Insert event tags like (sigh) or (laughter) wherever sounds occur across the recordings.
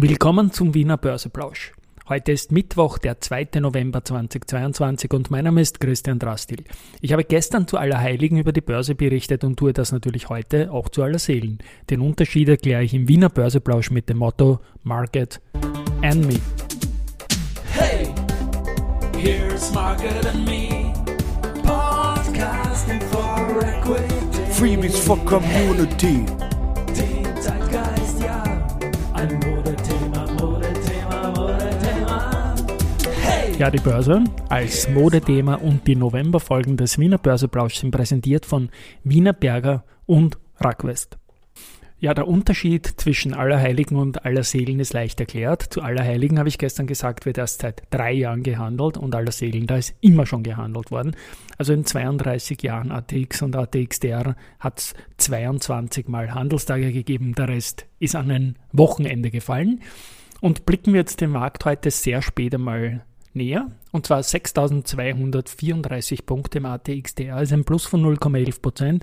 Willkommen zum Wiener Börseplausch. Heute ist Mittwoch, der 2. November 2022 und mein Name ist Christian Drastil. Ich habe gestern zu Allerheiligen über die Börse berichtet und tue das natürlich heute auch zu Allerseelen. Den Unterschied erkläre ich im Wiener Börseplausch mit dem Motto Market and Me. Hey, here's Market and Me. Podcasting for Equity. Freebies for Community. Ja, die Börse als Modethema und die Novemberfolgen des Wiener Börseplausch sind präsentiert von Wiener Berger und Rackwest. Ja, der Unterschied zwischen Allerheiligen und Allerseelen ist leicht erklärt. Zu Allerheiligen habe ich gestern gesagt, wird erst seit drei Jahren gehandelt und Allerseelen, da ist immer schon gehandelt worden. Also in 32 Jahren ATX und ATXDR hat es 22 Mal Handelstage gegeben, der Rest ist an ein Wochenende gefallen. Und blicken wir jetzt den Markt heute sehr spät einmal näher, und zwar 6.234 Punkte im ATXDR, also ein Plus von 0,11%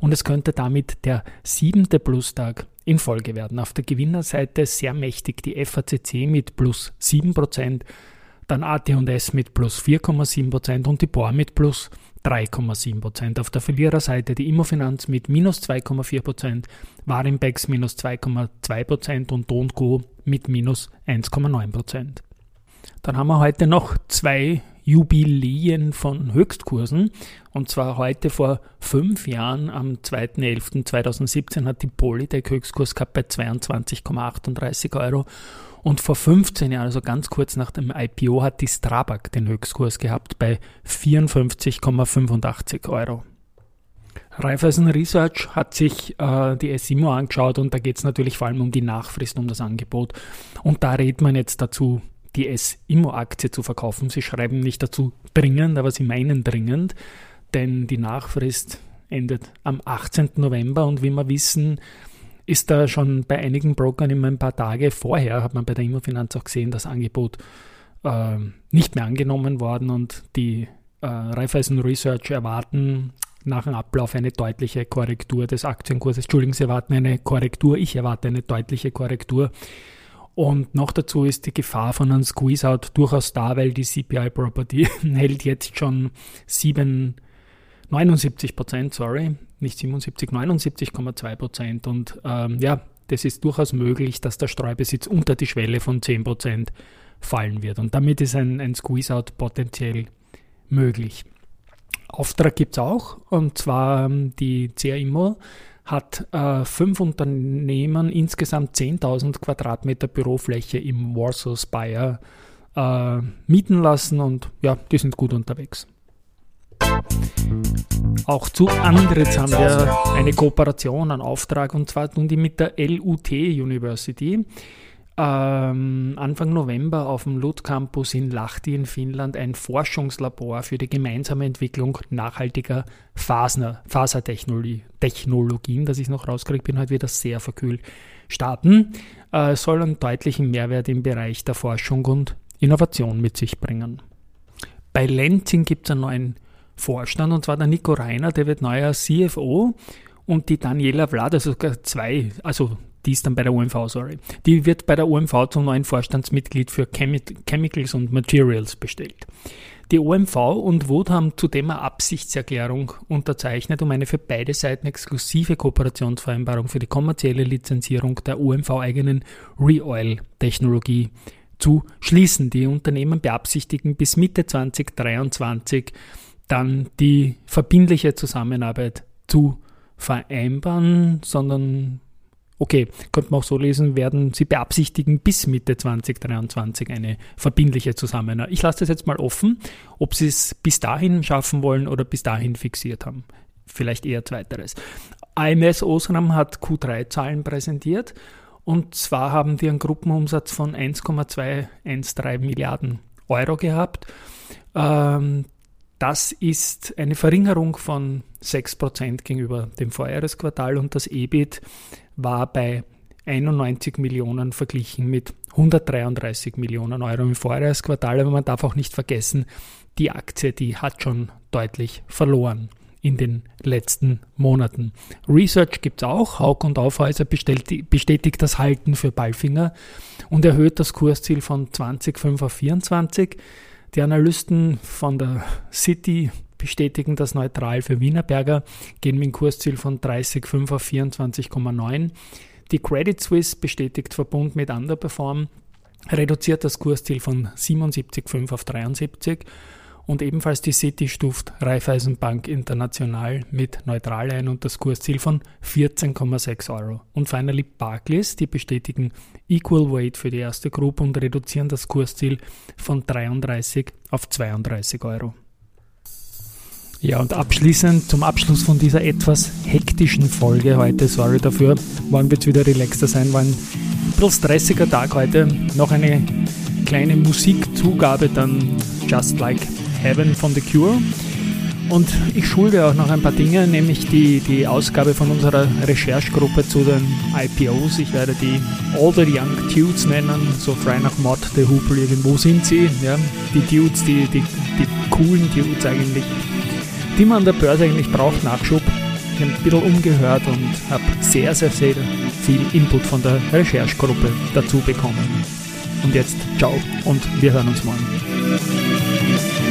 und es könnte damit der siebente Plustag in Folge werden. Auf der Gewinnerseite sehr mächtig die FACC mit plus 7% dann AT&S mit plus 4,7% und die BOR mit plus 3,7% Auf der Verliererseite die Immofinanz mit minus 2,4% Warimbex minus 2,2% und Do Co mit minus 1,9 dann haben wir heute noch zwei Jubiläen von Höchstkursen. Und zwar heute vor fünf Jahren, am 2.11.2017, hat die Polytech Höchstkurs gehabt bei 22,38 Euro. Und vor 15 Jahren, also ganz kurz nach dem IPO, hat die Strabag den Höchstkurs gehabt bei 54,85 Euro. Raiffeisen Research hat sich äh, die SIMO angeschaut und da geht es natürlich vor allem um die Nachfrist, um das Angebot. Und da redet man jetzt dazu, die S-Immo-Aktie zu verkaufen. Sie schreiben nicht dazu dringend, aber sie meinen dringend, denn die Nachfrist endet am 18. November und wie wir wissen, ist da schon bei einigen Brokern immer ein paar Tage vorher, hat man bei der Immofinanz auch gesehen, das Angebot äh, nicht mehr angenommen worden und die äh, Raiffeisen Research erwarten nach dem Ablauf eine deutliche Korrektur des Aktienkurses. Entschuldigen Sie erwarten eine Korrektur, ich erwarte eine deutliche Korrektur und noch dazu ist die Gefahr von einem Squeeze-Out durchaus da, weil die CPI-Property (laughs) hält jetzt schon 7, 79 Prozent, sorry, nicht 77, 79,2 Prozent. Und ähm, ja, das ist durchaus möglich, dass der Streubesitz unter die Schwelle von 10 Prozent fallen wird. Und damit ist ein, ein Squeeze-Out potenziell möglich. Auftrag gibt es auch, und zwar ähm, die CA hat äh, fünf Unternehmen insgesamt 10.000 Quadratmeter Bürofläche im Warsaw Spire äh, mieten lassen und ja, die sind gut unterwegs. Auch zu Andritz haben wir eine Kooperation, einen Auftrag und zwar tun die mit der LUT University ähm, Anfang November auf dem LUT Campus in Lahti in Finnland ein Forschungslabor für die gemeinsame Entwicklung nachhaltiger Faser, Fasertechnologien, das ich noch rauskriege, bin heute wieder sehr verkühlt, starten, äh, soll einen deutlichen Mehrwert im Bereich der Forschung und Innovation mit sich bringen. Bei Lenzing gibt es einen neuen Vorstand und zwar der Nico Reiner, der wird neuer CFO und die Daniela Vlad, also sogar zwei, also die ist dann bei der OMV, sorry. Die wird bei der OMV zum neuen Vorstandsmitglied für Chemi Chemicals und Materials bestellt. Die OMV und WOD haben zudem eine Absichtserklärung unterzeichnet, um eine für beide Seiten exklusive Kooperationsvereinbarung für die kommerzielle Lizenzierung der OMV-eigenen Reoil-Technologie zu schließen. Die Unternehmen beabsichtigen bis Mitte 2023 dann die verbindliche Zusammenarbeit zu vereinbaren, sondern Okay, könnte man auch so lesen, werden sie beabsichtigen, bis Mitte 2023 eine verbindliche Zusammenarbeit. Ich lasse das jetzt mal offen, ob sie es bis dahin schaffen wollen oder bis dahin fixiert haben. Vielleicht eher zweiteres. AMS Osram hat Q3-Zahlen präsentiert und zwar haben die einen Gruppenumsatz von 1,213 Milliarden Euro gehabt. Ähm, das ist eine Verringerung von 6% gegenüber dem Vorjahresquartal und das EBIT war bei 91 Millionen verglichen mit 133 Millionen Euro im Vorjahresquartal. Aber man darf auch nicht vergessen, die Aktie, die hat schon deutlich verloren in den letzten Monaten. Research gibt es auch. Haug und Aufhäuser bestätigt das Halten für Ballfinger und erhöht das Kursziel von 20,5 auf 24. Die Analysten von der City bestätigen das neutral für Wienerberger, gehen mit dem Kursziel von 30,5 auf 24,9. Die Credit Suisse bestätigt Verbund mit Underperform, reduziert das Kursziel von 77,5 auf 73 und ebenfalls die City stuft Raiffeisenbank International mit neutral ein und das Kursziel von 14,6 Euro. Und finally Barclays, die bestätigen Equal Weight für die erste Gruppe und reduzieren das Kursziel von 33 auf 32 Euro. Ja, und abschließend zum Abschluss von dieser etwas hektischen Folge heute, sorry dafür, wollen wir jetzt wieder relaxter sein, war ein bisschen stressiger Tag heute. Noch eine kleine Musikzugabe, dann Just Like Heaven von The Cure. Und ich schulde auch noch ein paar Dinge, nämlich die, die Ausgabe von unserer Recherchegruppe zu den IPOs. Ich werde die All the Young Dudes nennen, so frei nach Mod, The Hoople, irgendwo sind sie. Ja, die Dudes, die, die, die coolen Dudes eigentlich, die man an der Börse eigentlich braucht, Nachschub. Ich habe ein bisschen umgehört und habe sehr, sehr, sehr viel Input von der Recherchegruppe dazu bekommen. Und jetzt ciao und wir hören uns morgen.